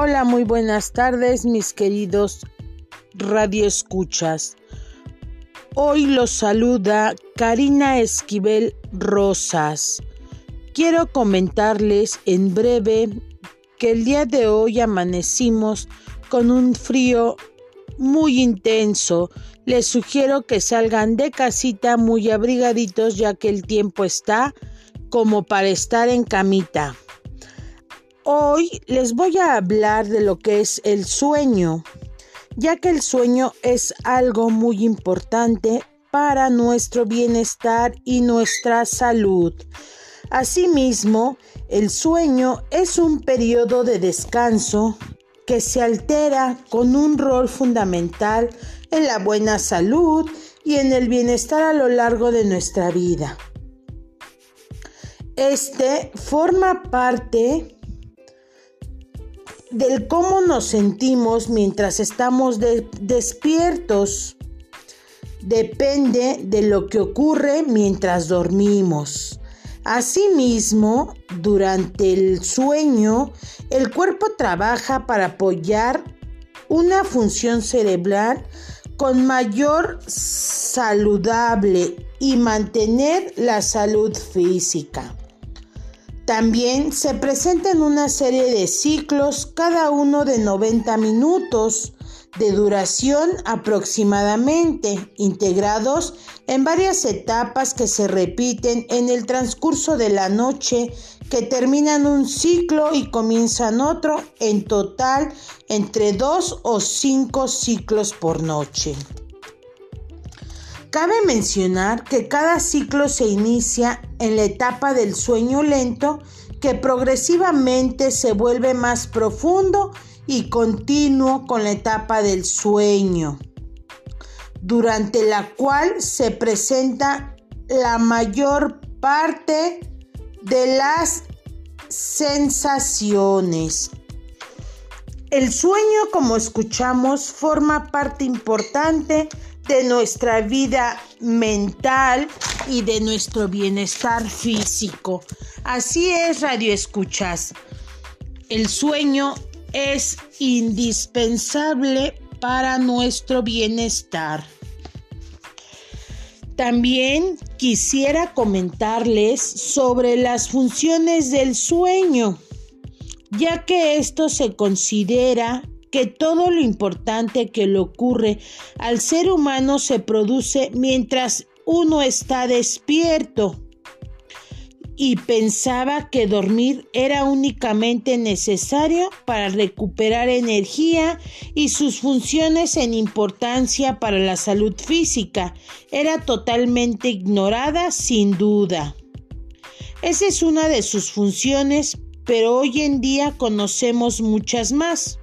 Hola, muy buenas tardes, mis queridos radioescuchas. Hoy los saluda Karina Esquivel Rosas. Quiero comentarles en breve que el día de hoy amanecimos con un frío muy intenso. Les sugiero que salgan de casita muy abrigaditos ya que el tiempo está como para estar en camita. Hoy les voy a hablar de lo que es el sueño, ya que el sueño es algo muy importante para nuestro bienestar y nuestra salud. Asimismo, el sueño es un periodo de descanso que se altera con un rol fundamental en la buena salud y en el bienestar a lo largo de nuestra vida. Este forma parte del cómo nos sentimos mientras estamos despiertos. Depende de lo que ocurre mientras dormimos. Asimismo, durante el sueño, el cuerpo trabaja para apoyar una función cerebral con mayor saludable y mantener la salud física. También se presentan una serie de ciclos, cada uno de 90 minutos de duración aproximadamente, integrados en varias etapas que se repiten en el transcurso de la noche, que terminan un ciclo y comienzan otro, en total entre dos o cinco ciclos por noche. Cabe mencionar que cada ciclo se inicia en la etapa del sueño lento que progresivamente se vuelve más profundo y continuo con la etapa del sueño, durante la cual se presenta la mayor parte de las sensaciones. El sueño, como escuchamos, forma parte importante de nuestra vida mental y de nuestro bienestar físico. Así es, Radio Escuchas. El sueño es indispensable para nuestro bienestar. También quisiera comentarles sobre las funciones del sueño, ya que esto se considera que todo lo importante que le ocurre al ser humano se produce mientras uno está despierto y pensaba que dormir era únicamente necesario para recuperar energía y sus funciones en importancia para la salud física era totalmente ignorada sin duda. Esa es una de sus funciones, pero hoy en día conocemos muchas más.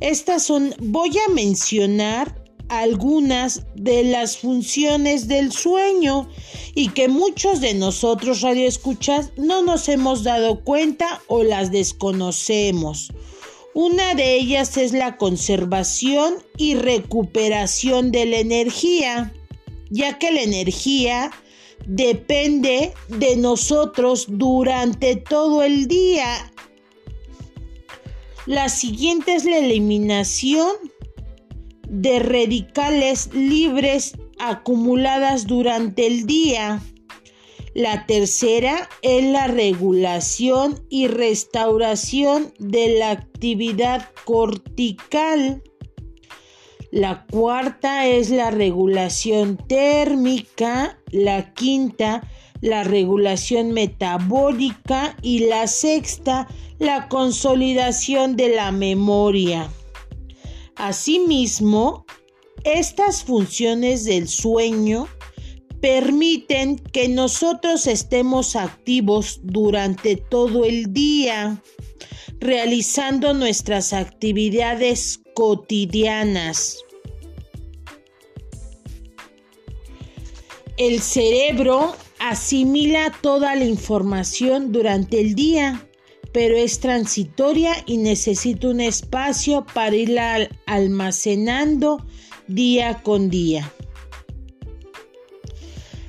Estas son, voy a mencionar algunas de las funciones del sueño y que muchos de nosotros radioescuchas no nos hemos dado cuenta o las desconocemos. Una de ellas es la conservación y recuperación de la energía, ya que la energía depende de nosotros durante todo el día la siguiente es la eliminación de radicales libres acumuladas durante el día. La tercera es la regulación y restauración de la actividad cortical. La cuarta es la regulación térmica. La quinta, la regulación metabólica. Y la sexta, la consolidación de la memoria. Asimismo, estas funciones del sueño permiten que nosotros estemos activos durante todo el día, realizando nuestras actividades cotidianas. El cerebro asimila toda la información durante el día pero es transitoria y necesita un espacio para irla almacenando día con día.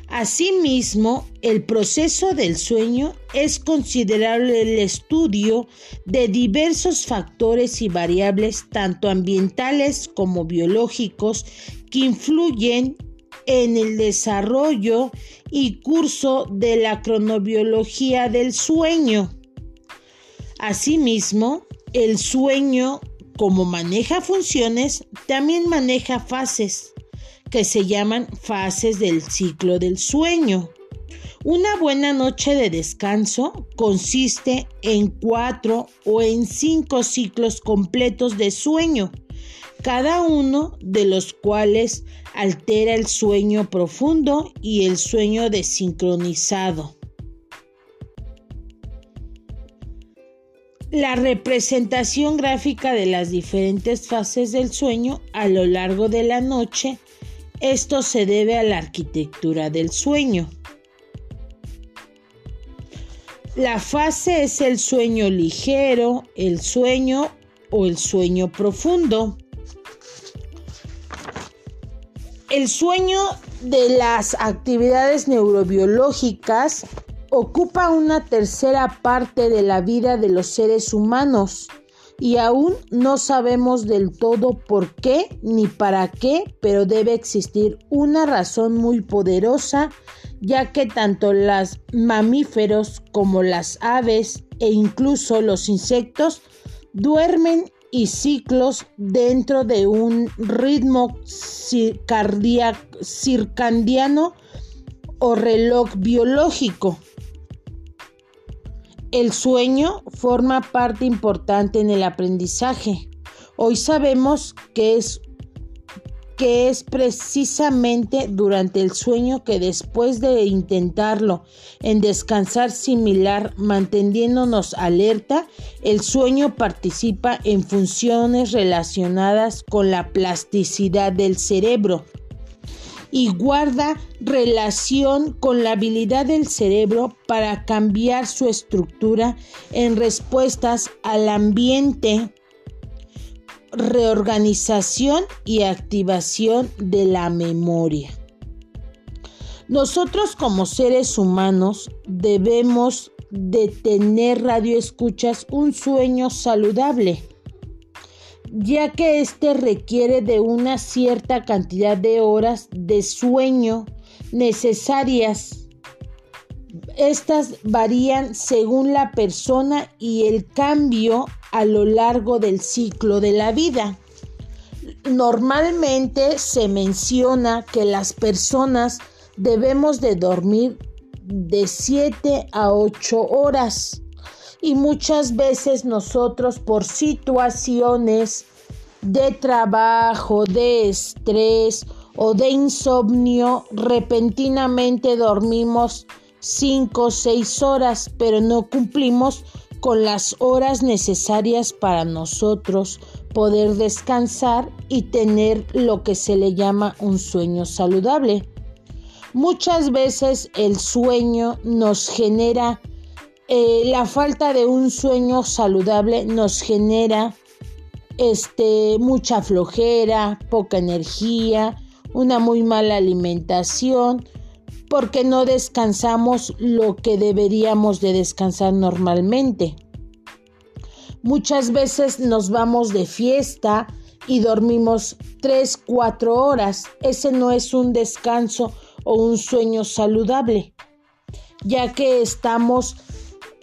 Asimismo, el proceso del sueño es considerable el estudio de diversos factores y variables, tanto ambientales como biológicos, que influyen en el desarrollo y curso de la cronobiología del sueño. Asimismo, el sueño, como maneja funciones, también maneja fases que se llaman fases del ciclo del sueño. Una buena noche de descanso consiste en cuatro o en cinco ciclos completos de sueño, cada uno de los cuales altera el sueño profundo y el sueño desincronizado. La representación gráfica de las diferentes fases del sueño a lo largo de la noche esto se debe a la arquitectura del sueño. La fase es el sueño ligero, el sueño o el sueño profundo. El sueño de las actividades neurobiológicas ocupa una tercera parte de la vida de los seres humanos y aún no sabemos del todo por qué ni para qué, pero debe existir una razón muy poderosa, ya que tanto los mamíferos como las aves e incluso los insectos duermen y ciclos dentro de un ritmo circadiano o reloj biológico. El sueño forma parte importante en el aprendizaje. Hoy sabemos que es que es precisamente durante el sueño que después de intentarlo en descansar similar, manteniéndonos alerta, el sueño participa en funciones relacionadas con la plasticidad del cerebro y guarda relación con la habilidad del cerebro para cambiar su estructura en respuestas al ambiente, reorganización y activación de la memoria. Nosotros como seres humanos debemos de tener radioescuchas un sueño saludable ya que éste requiere de una cierta cantidad de horas de sueño necesarias. Estas varían según la persona y el cambio a lo largo del ciclo de la vida. Normalmente se menciona que las personas debemos de dormir de 7 a 8 horas y muchas veces nosotros por situaciones de trabajo, de estrés o de insomnio, repentinamente dormimos 5 o 6 horas, pero no cumplimos con las horas necesarias para nosotros poder descansar y tener lo que se le llama un sueño saludable. Muchas veces el sueño nos genera eh, la falta de un sueño saludable nos genera este, mucha flojera, poca energía, una muy mala alimentación, porque no descansamos lo que deberíamos de descansar normalmente. Muchas veces nos vamos de fiesta y dormimos 3, 4 horas. Ese no es un descanso o un sueño saludable, ya que estamos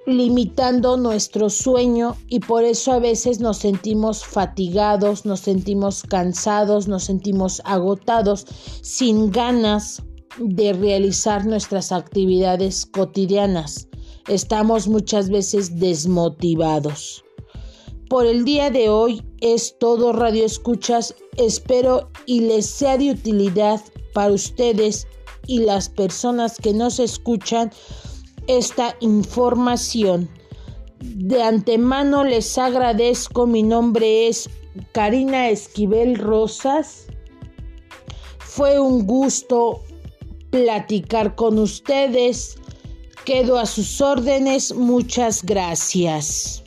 limitando nuestro sueño y por eso a veces nos sentimos fatigados, nos sentimos cansados, nos sentimos agotados, sin ganas de realizar nuestras actividades cotidianas. Estamos muchas veces desmotivados. Por el día de hoy es todo Radio Escuchas. Espero y les sea de utilidad para ustedes y las personas que nos escuchan esta información. De antemano les agradezco, mi nombre es Karina Esquivel Rosas. Fue un gusto platicar con ustedes. Quedo a sus órdenes. Muchas gracias.